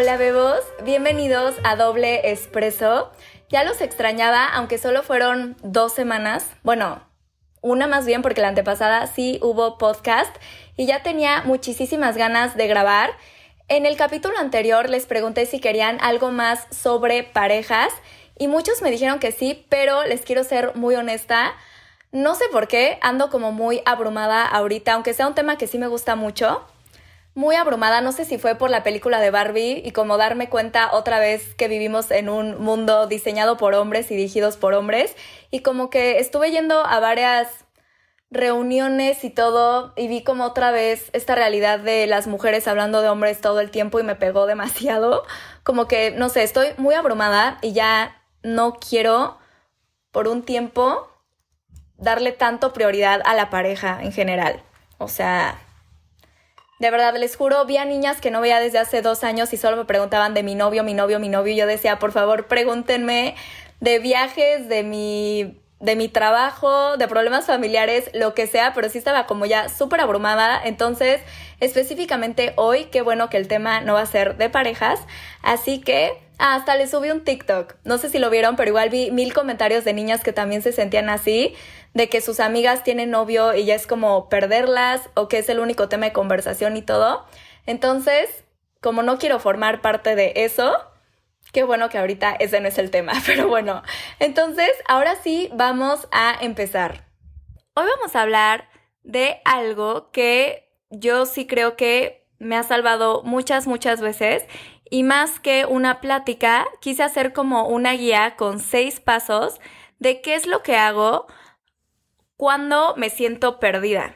Hola bebos, bienvenidos a Doble Espresso. Ya los extrañaba, aunque solo fueron dos semanas. Bueno, una más bien porque la antepasada sí hubo podcast y ya tenía muchísimas ganas de grabar. En el capítulo anterior les pregunté si querían algo más sobre parejas y muchos me dijeron que sí, pero les quiero ser muy honesta. No sé por qué, ando como muy abrumada ahorita, aunque sea un tema que sí me gusta mucho. Muy abrumada, no sé si fue por la película de Barbie y como darme cuenta otra vez que vivimos en un mundo diseñado por hombres y dirigidos por hombres y como que estuve yendo a varias reuniones y todo y vi como otra vez esta realidad de las mujeres hablando de hombres todo el tiempo y me pegó demasiado. Como que, no sé, estoy muy abrumada y ya no quiero por un tiempo darle tanto prioridad a la pareja en general. O sea, de verdad, les juro, vi a niñas que no veía desde hace dos años y solo me preguntaban de mi novio, mi novio, mi novio. Y yo decía, por favor, pregúntenme de viajes, de mi, de mi trabajo, de problemas familiares, lo que sea, pero sí estaba como ya súper abrumada. Entonces, específicamente hoy, qué bueno que el tema no va a ser de parejas. Así que hasta les subí un TikTok. No sé si lo vieron, pero igual vi mil comentarios de niñas que también se sentían así de que sus amigas tienen novio y ya es como perderlas o que es el único tema de conversación y todo. Entonces, como no quiero formar parte de eso, qué bueno que ahorita ese no es el tema, pero bueno, entonces ahora sí vamos a empezar. Hoy vamos a hablar de algo que yo sí creo que me ha salvado muchas, muchas veces y más que una plática, quise hacer como una guía con seis pasos de qué es lo que hago cuando me siento perdida.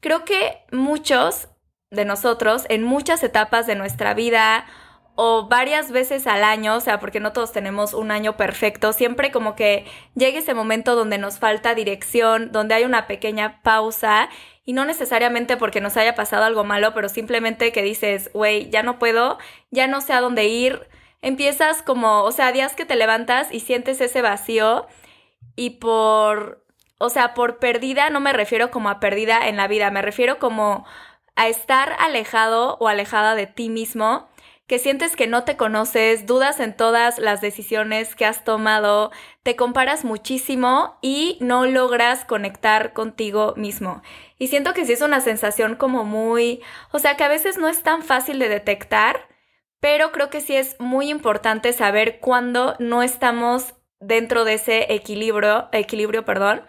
Creo que muchos de nosotros en muchas etapas de nuestra vida o varias veces al año, o sea, porque no todos tenemos un año perfecto, siempre como que llega ese momento donde nos falta dirección, donde hay una pequeña pausa y no necesariamente porque nos haya pasado algo malo, pero simplemente que dices, güey, ya no puedo, ya no sé a dónde ir, empiezas como, o sea, días que te levantas y sientes ese vacío y por o sea, por perdida no me refiero como a perdida en la vida, me refiero como a estar alejado o alejada de ti mismo, que sientes que no te conoces, dudas en todas las decisiones que has tomado, te comparas muchísimo y no logras conectar contigo mismo. Y siento que sí es una sensación como muy, o sea, que a veces no es tan fácil de detectar, pero creo que sí es muy importante saber cuándo no estamos dentro de ese equilibrio, equilibrio, perdón,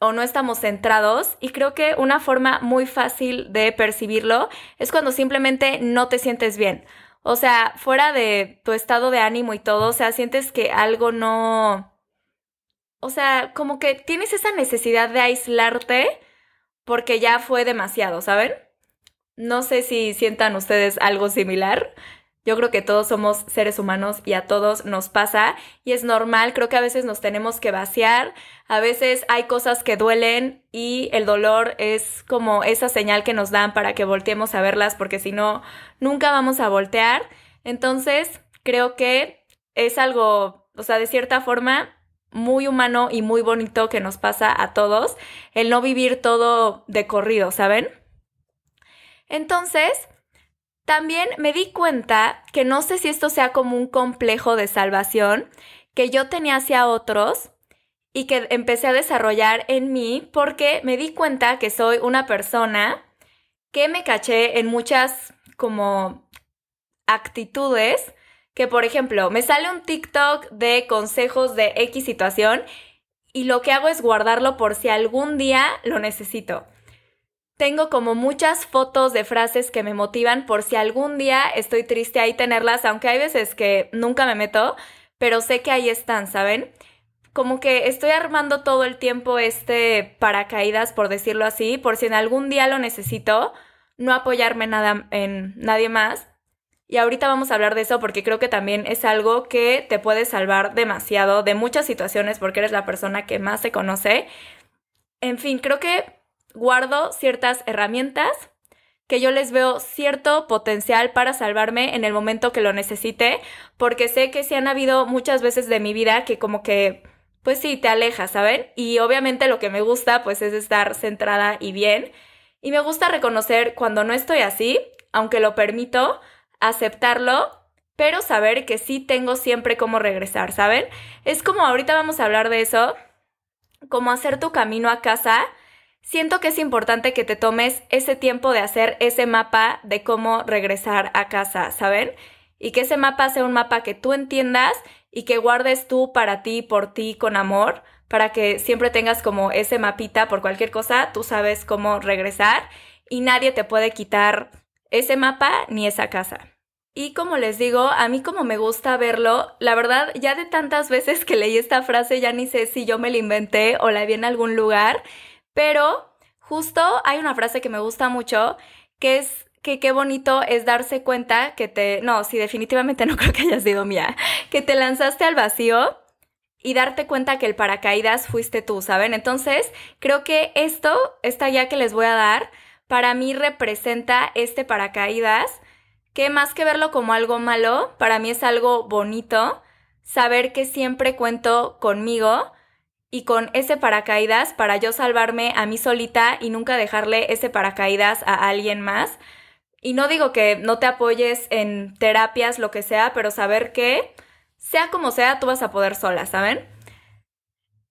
o no estamos centrados y creo que una forma muy fácil de percibirlo es cuando simplemente no te sientes bien. O sea, fuera de tu estado de ánimo y todo, o sea, sientes que algo no... O sea, como que tienes esa necesidad de aislarte porque ya fue demasiado, ¿saben? No sé si sientan ustedes algo similar. Yo creo que todos somos seres humanos y a todos nos pasa y es normal, creo que a veces nos tenemos que vaciar, a veces hay cosas que duelen y el dolor es como esa señal que nos dan para que volteemos a verlas porque si no, nunca vamos a voltear. Entonces, creo que es algo, o sea, de cierta forma, muy humano y muy bonito que nos pasa a todos, el no vivir todo de corrido, ¿saben? Entonces, también me di cuenta que no sé si esto sea como un complejo de salvación que yo tenía hacia otros y que empecé a desarrollar en mí porque me di cuenta que soy una persona que me caché en muchas como actitudes que por ejemplo me sale un TikTok de consejos de X situación y lo que hago es guardarlo por si algún día lo necesito. Tengo como muchas fotos de frases que me motivan por si algún día estoy triste ahí tenerlas, aunque hay veces que nunca me meto, pero sé que ahí están, ¿saben? Como que estoy armando todo el tiempo este paracaídas, por decirlo así, por si en algún día lo necesito, no apoyarme nada en nadie más. Y ahorita vamos a hablar de eso porque creo que también es algo que te puede salvar demasiado de muchas situaciones porque eres la persona que más se conoce. En fin, creo que guardo ciertas herramientas que yo les veo cierto potencial para salvarme en el momento que lo necesite, porque sé que se han habido muchas veces de mi vida que como que, pues sí, te alejas, ¿saben? Y obviamente lo que me gusta, pues es estar centrada y bien. Y me gusta reconocer cuando no estoy así, aunque lo permito, aceptarlo pero saber que sí tengo siempre cómo regresar, ¿saben? Es como ahorita vamos a hablar de eso, como hacer tu camino a casa. Siento que es importante que te tomes ese tiempo de hacer ese mapa de cómo regresar a casa, ¿saben? Y que ese mapa sea un mapa que tú entiendas y que guardes tú para ti, por ti, con amor, para que siempre tengas como ese mapita por cualquier cosa, tú sabes cómo regresar y nadie te puede quitar ese mapa ni esa casa. Y como les digo, a mí como me gusta verlo, la verdad ya de tantas veces que leí esta frase ya ni sé si yo me la inventé o la vi en algún lugar, pero justo hay una frase que me gusta mucho que es que qué bonito es darse cuenta que te, no, sí, definitivamente no creo que haya sido mía, que te lanzaste al vacío y darte cuenta que el paracaídas fuiste tú, ¿saben? Entonces, creo que esto, esta guía que les voy a dar, para mí representa este paracaídas que más que verlo como algo malo, para mí es algo bonito saber que siempre cuento conmigo y con ese paracaídas para yo salvarme a mí solita y nunca dejarle ese paracaídas a alguien más. Y no digo que no te apoyes en terapias, lo que sea, pero saber que sea como sea, tú vas a poder sola, ¿saben?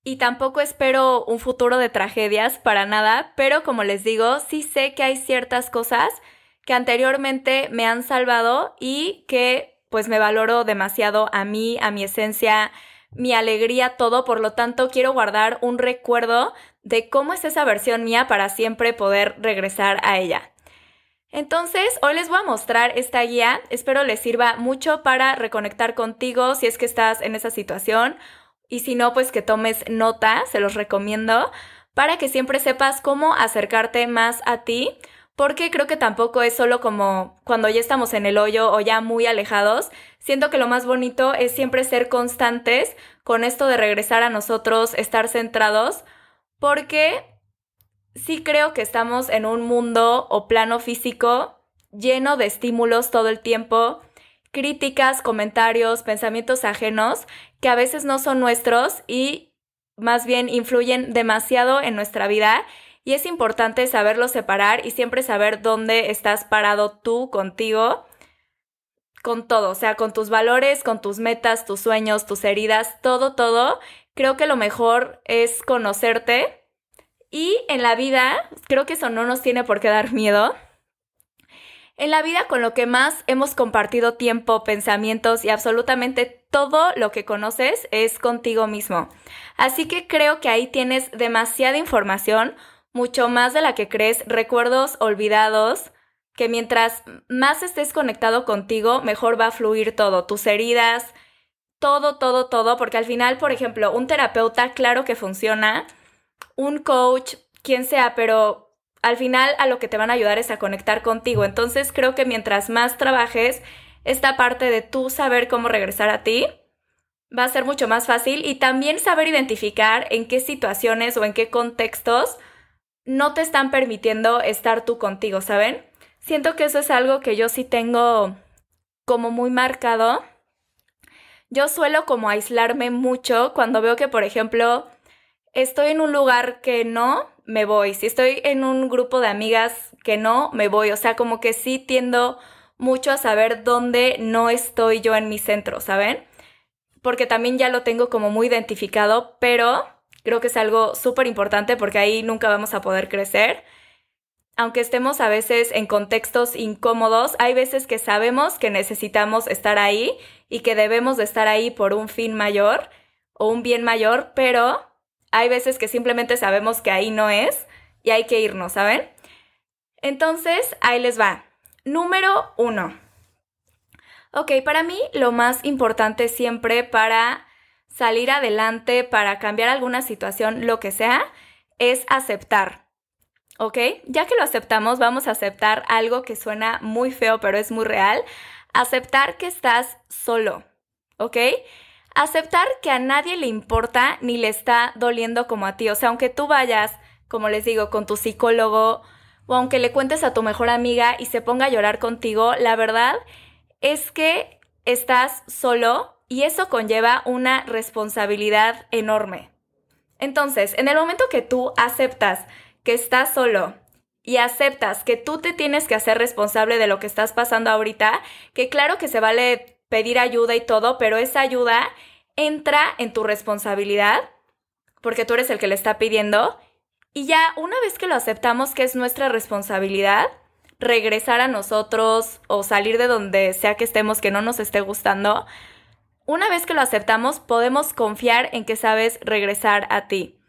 Y tampoco espero un futuro de tragedias para nada, pero como les digo, sí sé que hay ciertas cosas que anteriormente me han salvado y que pues me valoro demasiado a mí, a mi esencia, mi alegría, todo. Por lo tanto, quiero guardar un recuerdo de cómo es esa versión mía para siempre poder regresar a ella. Entonces, hoy les voy a mostrar esta guía. Espero les sirva mucho para reconectar contigo si es que estás en esa situación. Y si no, pues que tomes nota, se los recomiendo, para que siempre sepas cómo acercarte más a ti porque creo que tampoco es solo como cuando ya estamos en el hoyo o ya muy alejados. Siento que lo más bonito es siempre ser constantes con esto de regresar a nosotros, estar centrados, porque sí creo que estamos en un mundo o plano físico lleno de estímulos todo el tiempo, críticas, comentarios, pensamientos ajenos que a veces no son nuestros y más bien influyen demasiado en nuestra vida y es importante saberlo separar y siempre saber dónde estás parado tú contigo, con todo, o sea, con tus valores, con tus metas, tus sueños, tus heridas, todo, todo. Creo que lo mejor es conocerte y en la vida, creo que eso no nos tiene por qué dar miedo. En la vida con lo que más hemos compartido tiempo, pensamientos y absolutamente todo lo que conoces es contigo mismo. Así que creo que ahí tienes demasiada información, mucho más de la que crees, recuerdos olvidados, que mientras más estés conectado contigo, mejor va a fluir todo, tus heridas, todo, todo, todo, porque al final, por ejemplo, un terapeuta, claro que funciona, un coach, quien sea, pero al final a lo que te van a ayudar es a conectar contigo. Entonces creo que mientras más trabajes esta parte de tú saber cómo regresar a ti, va a ser mucho más fácil y también saber identificar en qué situaciones o en qué contextos no te están permitiendo estar tú contigo, ¿saben? Siento que eso es algo que yo sí tengo como muy marcado. Yo suelo como aislarme mucho cuando veo que, por ejemplo, estoy en un lugar que no, me voy. Si estoy en un grupo de amigas que no, me voy. O sea, como que sí tiendo mucho a saber dónde no estoy yo en mi centro, ¿saben? Porque también ya lo tengo como muy identificado, pero Creo que es algo súper importante porque ahí nunca vamos a poder crecer. Aunque estemos a veces en contextos incómodos, hay veces que sabemos que necesitamos estar ahí y que debemos de estar ahí por un fin mayor o un bien mayor, pero hay veces que simplemente sabemos que ahí no es y hay que irnos, ¿saben? Entonces, ahí les va. Número uno. Ok, para mí lo más importante siempre para salir adelante, para cambiar alguna situación, lo que sea, es aceptar. ¿Ok? Ya que lo aceptamos, vamos a aceptar algo que suena muy feo, pero es muy real. Aceptar que estás solo. ¿Ok? Aceptar que a nadie le importa ni le está doliendo como a ti. O sea, aunque tú vayas, como les digo, con tu psicólogo o aunque le cuentes a tu mejor amiga y se ponga a llorar contigo, la verdad es que estás solo y eso conlleva una responsabilidad enorme. Entonces, en el momento que tú aceptas que estás solo y aceptas que tú te tienes que hacer responsable de lo que estás pasando ahorita, que claro que se vale pedir ayuda y todo, pero esa ayuda entra en tu responsabilidad porque tú eres el que le está pidiendo y ya una vez que lo aceptamos que es nuestra responsabilidad, regresar a nosotros o salir de donde sea que estemos que no nos esté gustando, una vez que lo aceptamos podemos confiar en que sabes regresar a ti.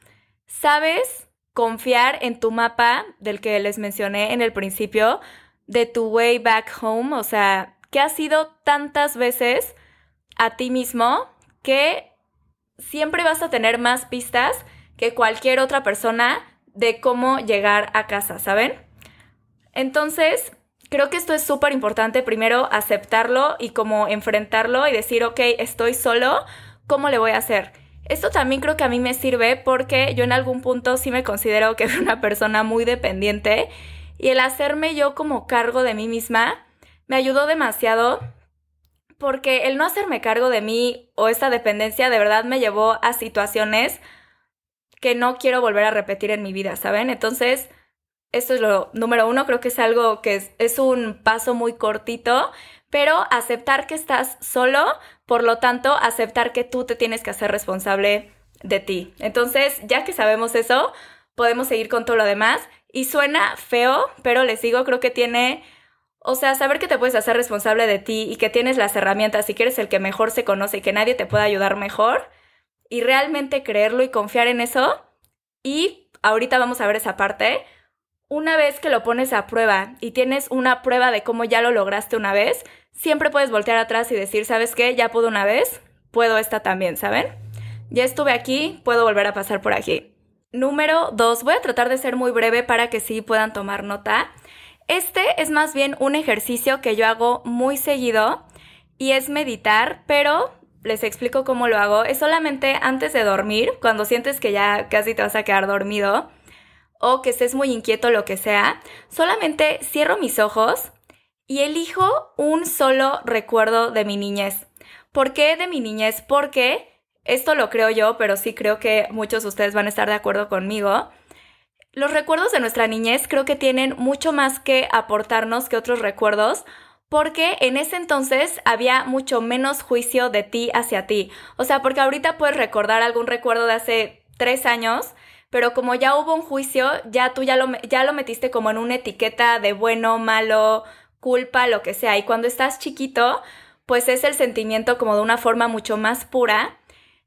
Sabes confiar en tu mapa del que les mencioné en el principio, de tu way back home, o sea, que has ido tantas veces a ti mismo que siempre vas a tener más pistas que cualquier otra persona de cómo llegar a casa, ¿saben? Entonces, creo que esto es súper importante, primero aceptarlo y como enfrentarlo y decir, ok, estoy solo, ¿cómo le voy a hacer? Esto también creo que a mí me sirve porque yo en algún punto sí me considero que soy una persona muy dependiente y el hacerme yo como cargo de mí misma me ayudó demasiado porque el no hacerme cargo de mí o esta dependencia de verdad me llevó a situaciones que no quiero volver a repetir en mi vida, ¿saben? Entonces, esto es lo número uno, creo que es algo que es, es un paso muy cortito, pero aceptar que estás solo, por lo tanto, aceptar que tú te tienes que hacer responsable de ti. Entonces, ya que sabemos eso, podemos seguir con todo lo demás. Y suena feo, pero les digo, creo que tiene, o sea, saber que te puedes hacer responsable de ti y que tienes las herramientas y que eres el que mejor se conoce y que nadie te pueda ayudar mejor, y realmente creerlo y confiar en eso. Y ahorita vamos a ver esa parte. Una vez que lo pones a prueba y tienes una prueba de cómo ya lo lograste una vez, siempre puedes voltear atrás y decir, ¿sabes qué? Ya pude una vez, puedo esta también, ¿saben? Ya estuve aquí, puedo volver a pasar por aquí. Número dos, voy a tratar de ser muy breve para que sí puedan tomar nota. Este es más bien un ejercicio que yo hago muy seguido y es meditar, pero les explico cómo lo hago. Es solamente antes de dormir, cuando sientes que ya casi te vas a quedar dormido o que estés muy inquieto, lo que sea. Solamente cierro mis ojos y elijo un solo recuerdo de mi niñez. ¿Por qué de mi niñez? Porque esto lo creo yo, pero sí creo que muchos de ustedes van a estar de acuerdo conmigo. Los recuerdos de nuestra niñez creo que tienen mucho más que aportarnos que otros recuerdos porque en ese entonces había mucho menos juicio de ti hacia ti. O sea, porque ahorita puedes recordar algún recuerdo de hace tres años, pero como ya hubo un juicio, ya tú ya lo, ya lo metiste como en una etiqueta de bueno, malo, culpa, lo que sea. Y cuando estás chiquito, pues es el sentimiento como de una forma mucho más pura.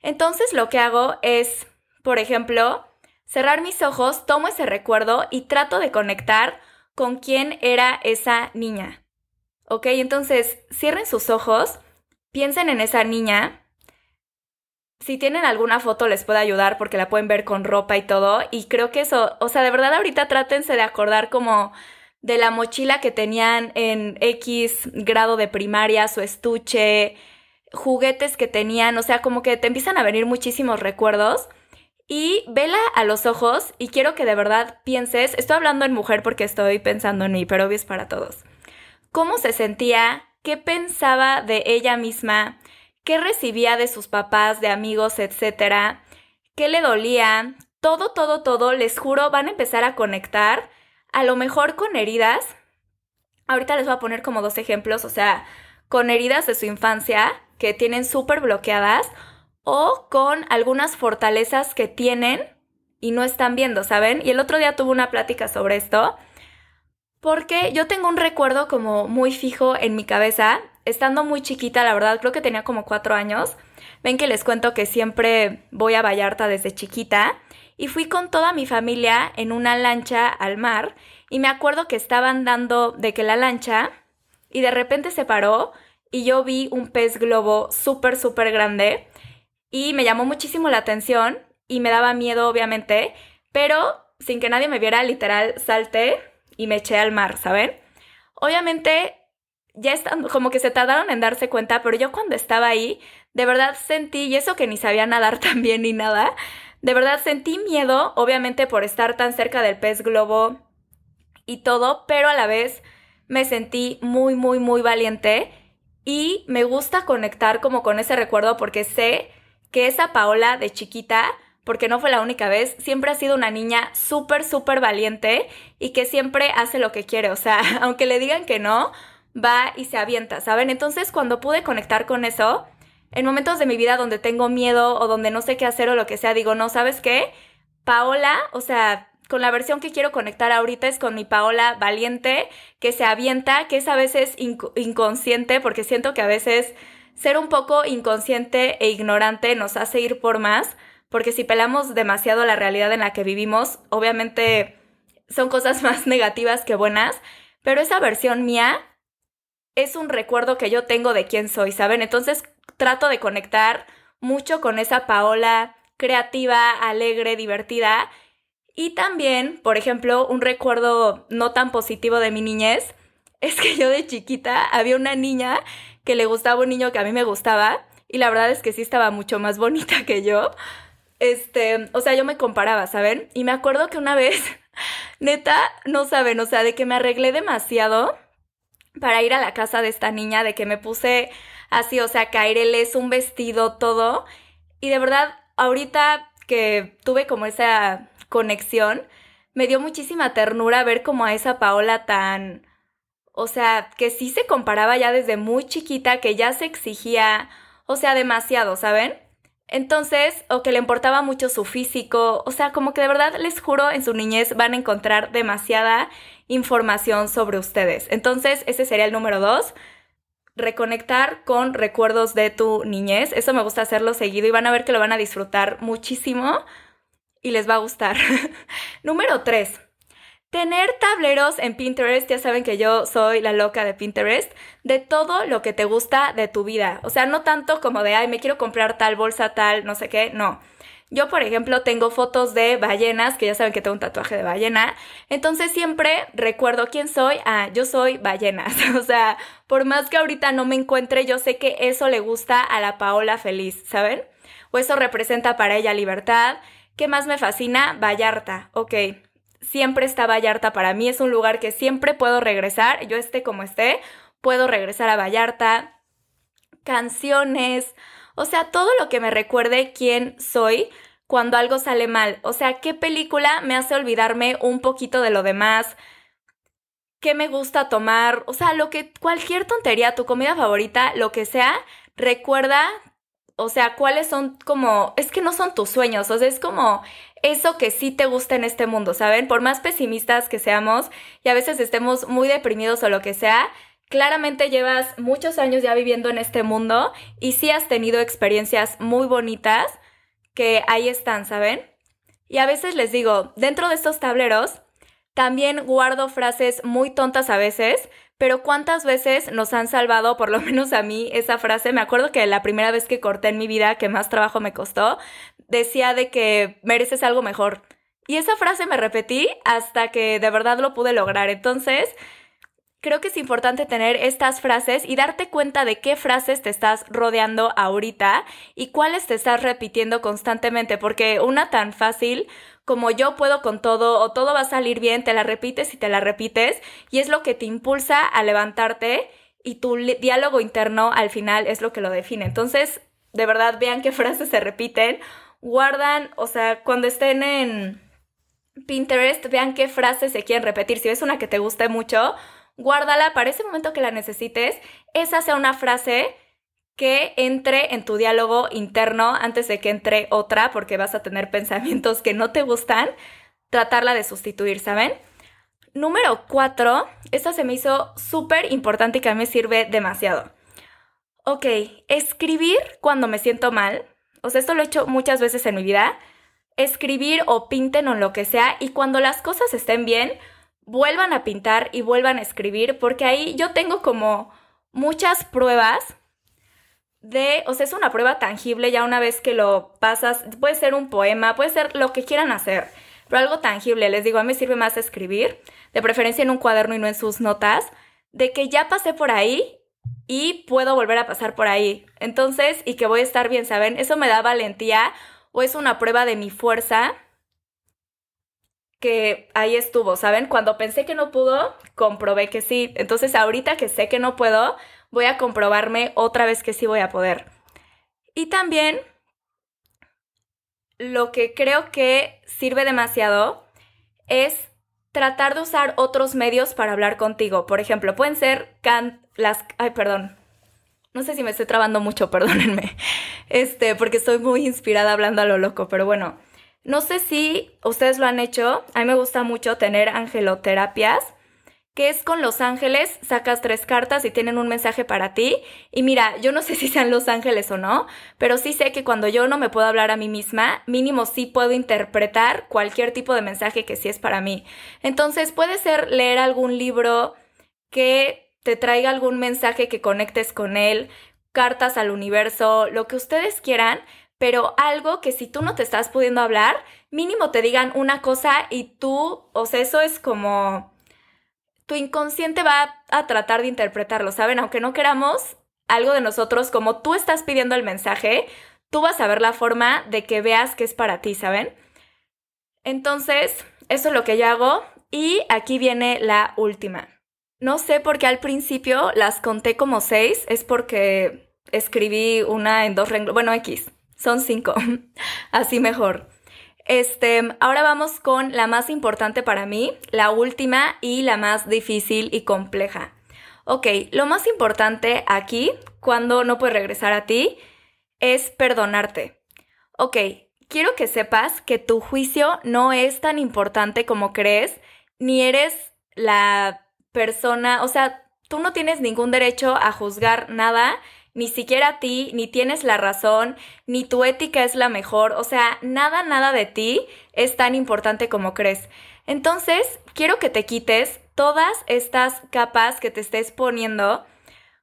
Entonces lo que hago es, por ejemplo, cerrar mis ojos, tomo ese recuerdo y trato de conectar con quién era esa niña. ¿Ok? Entonces, cierren sus ojos, piensen en esa niña. Si tienen alguna foto les puede ayudar porque la pueden ver con ropa y todo. Y creo que eso, o sea, de verdad ahorita trátense de acordar como de la mochila que tenían en X grado de primaria, su estuche, juguetes que tenían, o sea, como que te empiezan a venir muchísimos recuerdos. Y vela a los ojos y quiero que de verdad pienses, estoy hablando en mujer porque estoy pensando en mí, pero obvio es para todos cómo se sentía, qué pensaba de ella misma, qué recibía de sus papás, de amigos, etcétera, qué le dolía, todo, todo, todo, les juro, van a empezar a conectar, a lo mejor con heridas. Ahorita les voy a poner como dos ejemplos, o sea, con heridas de su infancia que tienen súper bloqueadas o con algunas fortalezas que tienen y no están viendo, ¿saben? Y el otro día tuve una plática sobre esto porque yo tengo un recuerdo como muy fijo en mi cabeza, estando muy chiquita, la verdad, creo que tenía como cuatro años. Ven que les cuento que siempre voy a Vallarta desde chiquita y fui con toda mi familia en una lancha al mar y me acuerdo que estaban dando de que la lancha y de repente se paró y yo vi un pez globo súper, súper grande y me llamó muchísimo la atención y me daba miedo, obviamente, pero sin que nadie me viera, literal, salté y me eché al mar, ¿saben? Obviamente, ya están, como que se tardaron en darse cuenta, pero yo cuando estaba ahí, de verdad sentí, y eso que ni sabía nadar tan bien ni nada, de verdad sentí miedo, obviamente por estar tan cerca del pez globo y todo, pero a la vez me sentí muy, muy, muy valiente y me gusta conectar como con ese recuerdo porque sé que esa Paola de chiquita porque no fue la única vez, siempre ha sido una niña súper, súper valiente y que siempre hace lo que quiere. O sea, aunque le digan que no, va y se avienta, ¿saben? Entonces cuando pude conectar con eso, en momentos de mi vida donde tengo miedo o donde no sé qué hacer o lo que sea, digo, no, ¿sabes qué? Paola, o sea, con la versión que quiero conectar ahorita es con mi Paola valiente, que se avienta, que es a veces inconsciente, porque siento que a veces ser un poco inconsciente e ignorante nos hace ir por más, porque si pelamos demasiado la realidad en la que vivimos, obviamente son cosas más negativas que buenas, pero esa versión mía es un recuerdo que yo tengo de quién soy, ¿saben? Entonces trato de conectar mucho con esa Paola creativa, alegre, divertida. Y también, por ejemplo, un recuerdo no tan positivo de mi niñez es que yo de chiquita había una niña que le gustaba un niño que a mí me gustaba y la verdad es que sí estaba mucho más bonita que yo. Este, o sea, yo me comparaba, ¿saben? Y me acuerdo que una vez, neta, no saben, o sea, de que me arreglé demasiado para ir a la casa de esta niña, de que me puse así, o sea, caereles, un vestido, todo. Y de verdad, ahorita que tuve como esa conexión, me dio muchísima ternura ver como a esa Paola tan, o sea, que sí se comparaba ya desde muy chiquita, que ya se exigía, o sea, demasiado, ¿saben? Entonces, o que le importaba mucho su físico, o sea, como que de verdad les juro, en su niñez van a encontrar demasiada información sobre ustedes. Entonces, ese sería el número dos, reconectar con recuerdos de tu niñez. Eso me gusta hacerlo seguido y van a ver que lo van a disfrutar muchísimo y les va a gustar. número tres, Tener tableros en Pinterest, ya saben que yo soy la loca de Pinterest, de todo lo que te gusta de tu vida. O sea, no tanto como de, ay, me quiero comprar tal bolsa, tal, no sé qué, no. Yo, por ejemplo, tengo fotos de ballenas, que ya saben que tengo un tatuaje de ballena. Entonces siempre recuerdo quién soy. Ah, yo soy ballenas. o sea, por más que ahorita no me encuentre, yo sé que eso le gusta a la Paola feliz, ¿saben? O eso representa para ella libertad. ¿Qué más me fascina? Vallarta. Ok siempre está Vallarta para mí, es un lugar que siempre puedo regresar, yo esté como esté, puedo regresar a Vallarta, canciones, o sea, todo lo que me recuerde quién soy cuando algo sale mal, o sea, qué película me hace olvidarme un poquito de lo demás, qué me gusta tomar, o sea, lo que cualquier tontería, tu comida favorita, lo que sea, recuerda o sea, cuáles son como, es que no son tus sueños, o sea, es como eso que sí te gusta en este mundo, ¿saben? Por más pesimistas que seamos y a veces estemos muy deprimidos o lo que sea, claramente llevas muchos años ya viviendo en este mundo y sí has tenido experiencias muy bonitas que ahí están, ¿saben? Y a veces les digo, dentro de estos tableros, también guardo frases muy tontas a veces, pero ¿cuántas veces nos han salvado, por lo menos a mí, esa frase? Me acuerdo que la primera vez que corté en mi vida, que más trabajo me costó, decía de que mereces algo mejor. Y esa frase me repetí hasta que de verdad lo pude lograr. Entonces, creo que es importante tener estas frases y darte cuenta de qué frases te estás rodeando ahorita y cuáles te estás repitiendo constantemente, porque una tan fácil como yo puedo con todo o todo va a salir bien, te la repites y te la repites y es lo que te impulsa a levantarte y tu diálogo interno al final es lo que lo define. Entonces, de verdad, vean qué frases se repiten, guardan, o sea, cuando estén en Pinterest, vean qué frases se quieren repetir. Si ves una que te guste mucho, guárdala para ese momento que la necesites. Esa sea una frase que entre en tu diálogo interno antes de que entre otra, porque vas a tener pensamientos que no te gustan, tratarla de sustituir, ¿saben? Número cuatro, esta se me hizo súper importante y que a mí me sirve demasiado. Ok, escribir cuando me siento mal, o sea, esto lo he hecho muchas veces en mi vida, escribir o pinten o lo que sea, y cuando las cosas estén bien, vuelvan a pintar y vuelvan a escribir, porque ahí yo tengo como muchas pruebas de, o sea, es una prueba tangible ya una vez que lo pasas, puede ser un poema, puede ser lo que quieran hacer, pero algo tangible, les digo, a mí me sirve más escribir, de preferencia en un cuaderno y no en sus notas, de que ya pasé por ahí y puedo volver a pasar por ahí. Entonces, y que voy a estar bien, ¿saben? Eso me da valentía o es una prueba de mi fuerza que ahí estuvo, ¿saben? Cuando pensé que no pudo, comprobé que sí. Entonces, ahorita que sé que no puedo, voy a comprobarme otra vez que sí voy a poder. Y también lo que creo que sirve demasiado es tratar de usar otros medios para hablar contigo. Por ejemplo, pueden ser can las... Ay, perdón. No sé si me estoy trabando mucho, perdónenme. Este, porque estoy muy inspirada hablando a lo loco, pero bueno. No sé si ustedes lo han hecho. A mí me gusta mucho tener angeloterapias que es con los ángeles, sacas tres cartas y tienen un mensaje para ti. Y mira, yo no sé si sean los ángeles o no, pero sí sé que cuando yo no me puedo hablar a mí misma, mínimo sí puedo interpretar cualquier tipo de mensaje que sí es para mí. Entonces puede ser leer algún libro que te traiga algún mensaje que conectes con él, cartas al universo, lo que ustedes quieran, pero algo que si tú no te estás pudiendo hablar, mínimo te digan una cosa y tú, o sea, eso es como tu inconsciente va a tratar de interpretarlo, ¿saben? Aunque no queramos algo de nosotros, como tú estás pidiendo el mensaje, tú vas a ver la forma de que veas que es para ti, ¿saben? Entonces, eso es lo que yo hago y aquí viene la última. No sé por qué al principio las conté como seis, es porque escribí una en dos renglones, bueno, X, son cinco, así mejor. Este, ahora vamos con la más importante para mí, la última y la más difícil y compleja. Ok, lo más importante aquí, cuando no puedes regresar a ti, es perdonarte. Ok, quiero que sepas que tu juicio no es tan importante como crees, ni eres la persona, o sea, tú no tienes ningún derecho a juzgar nada ni siquiera a ti, ni tienes la razón, ni tu ética es la mejor, o sea, nada, nada de ti es tan importante como crees. Entonces, quiero que te quites todas estas capas que te estés poniendo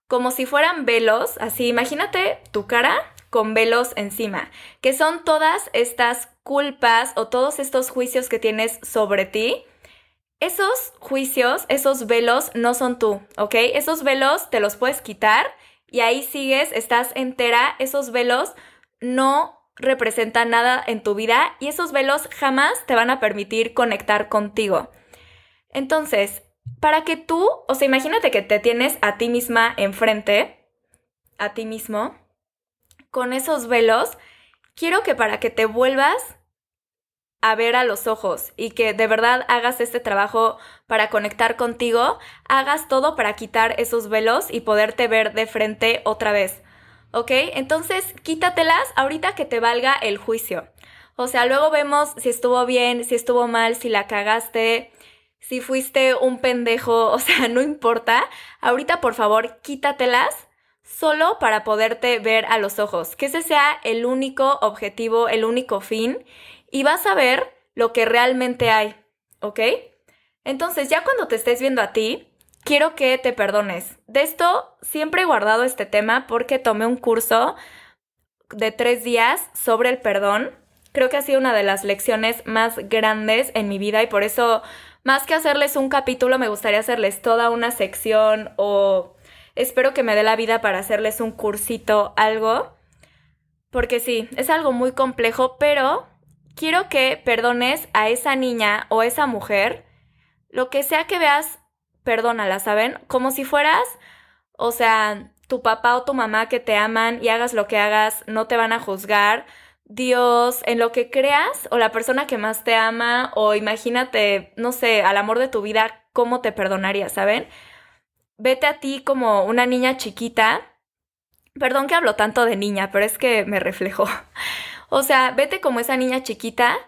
como si fueran velos, así imagínate tu cara con velos encima, que son todas estas culpas o todos estos juicios que tienes sobre ti. Esos juicios, esos velos no son tú, ¿ok? Esos velos te los puedes quitar y ahí sigues, estás entera, esos velos no representan nada en tu vida y esos velos jamás te van a permitir conectar contigo. Entonces, para que tú, o sea, imagínate que te tienes a ti misma enfrente, a ti mismo, con esos velos, quiero que para que te vuelvas a ver a los ojos y que de verdad hagas este trabajo para conectar contigo, hagas todo para quitar esos velos y poderte ver de frente otra vez. ¿Ok? Entonces quítatelas ahorita que te valga el juicio. O sea, luego vemos si estuvo bien, si estuvo mal, si la cagaste, si fuiste un pendejo, o sea, no importa. Ahorita por favor quítatelas solo para poderte ver a los ojos. Que ese sea el único objetivo, el único fin y vas a ver lo que realmente hay, ¿ok? Entonces, ya cuando te estés viendo a ti, quiero que te perdones. De esto siempre he guardado este tema porque tomé un curso de tres días sobre el perdón. Creo que ha sido una de las lecciones más grandes en mi vida y por eso, más que hacerles un capítulo, me gustaría hacerles toda una sección o espero que me dé la vida para hacerles un cursito, algo. Porque sí, es algo muy complejo, pero quiero que perdones a esa niña o esa mujer, lo que sea que veas, perdónala, ¿saben? Como si fueras, o sea, tu papá o tu mamá que te aman y hagas lo que hagas, no te van a juzgar. Dios, en lo que creas, o la persona que más te ama, o imagínate, no sé, al amor de tu vida, cómo te perdonaría, ¿saben? Vete a ti como una niña chiquita. Perdón que hablo tanto de niña, pero es que me reflejo. O sea, vete como esa niña chiquita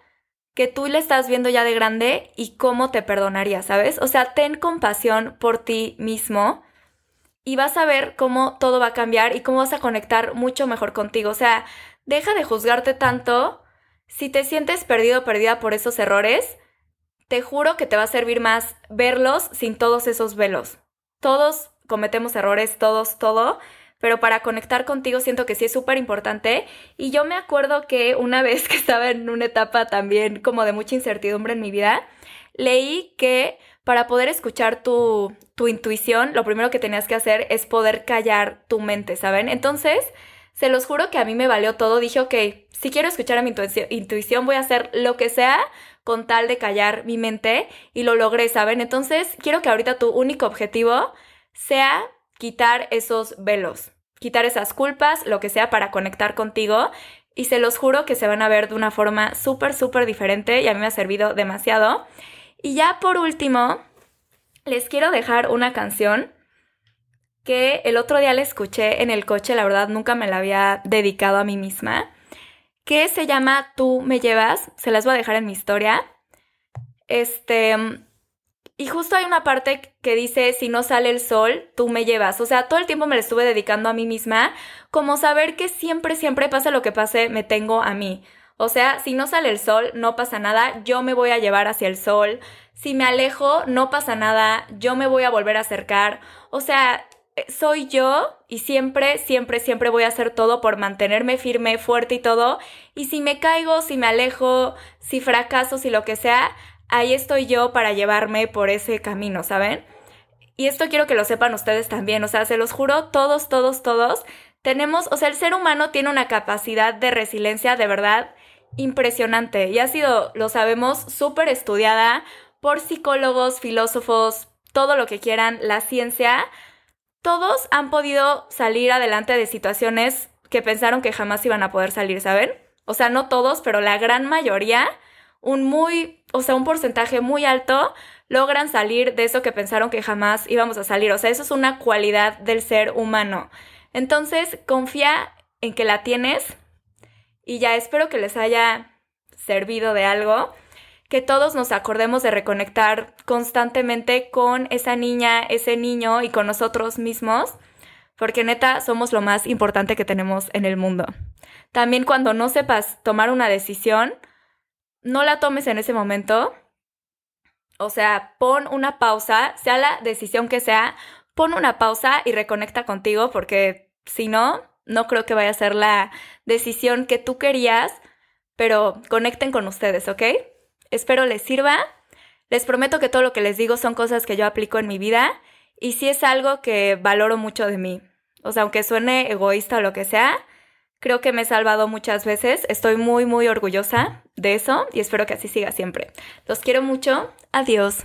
que tú le estás viendo ya de grande y cómo te perdonaría, ¿sabes? O sea, ten compasión por ti mismo y vas a ver cómo todo va a cambiar y cómo vas a conectar mucho mejor contigo. O sea, deja de juzgarte tanto. Si te sientes perdido o perdida por esos errores, te juro que te va a servir más verlos sin todos esos velos. Todos cometemos errores, todos, todo pero para conectar contigo siento que sí es súper importante. Y yo me acuerdo que una vez que estaba en una etapa también como de mucha incertidumbre en mi vida, leí que para poder escuchar tu, tu intuición, lo primero que tenías que hacer es poder callar tu mente, ¿saben? Entonces, se los juro que a mí me valió todo. Dije, ok, si quiero escuchar a mi intuición, voy a hacer lo que sea con tal de callar mi mente y lo logré, ¿saben? Entonces, quiero que ahorita tu único objetivo sea quitar esos velos, quitar esas culpas, lo que sea para conectar contigo. Y se los juro que se van a ver de una forma súper, súper diferente y a mí me ha servido demasiado. Y ya por último, les quiero dejar una canción que el otro día la escuché en el coche, la verdad nunca me la había dedicado a mí misma, que se llama Tú me llevas, se las voy a dejar en mi historia. Este, y justo hay una parte que dice, si no sale el sol, tú me llevas. O sea, todo el tiempo me la estuve dedicando a mí misma, como saber que siempre, siempre pasa lo que pase, me tengo a mí. O sea, si no sale el sol, no pasa nada, yo me voy a llevar hacia el sol. Si me alejo, no pasa nada, yo me voy a volver a acercar. O sea, eh, soy yo y siempre, siempre, siempre voy a hacer todo por mantenerme firme, fuerte y todo. Y si me caigo, si me alejo, si fracaso, si lo que sea, ahí estoy yo para llevarme por ese camino, ¿saben? Y esto quiero que lo sepan ustedes también, o sea, se los juro, todos, todos, todos, tenemos, o sea, el ser humano tiene una capacidad de resiliencia de verdad impresionante y ha sido, lo sabemos, súper estudiada por psicólogos, filósofos, todo lo que quieran, la ciencia. Todos han podido salir adelante de situaciones que pensaron que jamás iban a poder salir, ¿saben? O sea, no todos, pero la gran mayoría un muy, o sea, un porcentaje muy alto logran salir de eso que pensaron que jamás íbamos a salir. O sea, eso es una cualidad del ser humano. Entonces, confía en que la tienes y ya espero que les haya servido de algo, que todos nos acordemos de reconectar constantemente con esa niña, ese niño y con nosotros mismos, porque neta somos lo más importante que tenemos en el mundo. También cuando no sepas tomar una decisión, no la tomes en ese momento. O sea, pon una pausa, sea la decisión que sea, pon una pausa y reconecta contigo porque si no, no creo que vaya a ser la decisión que tú querías, pero conecten con ustedes, ¿ok? Espero les sirva. Les prometo que todo lo que les digo son cosas que yo aplico en mi vida y si es algo que valoro mucho de mí. O sea, aunque suene egoísta o lo que sea, Creo que me he salvado muchas veces. Estoy muy, muy orgullosa de eso y espero que así siga siempre. Los quiero mucho. Adiós.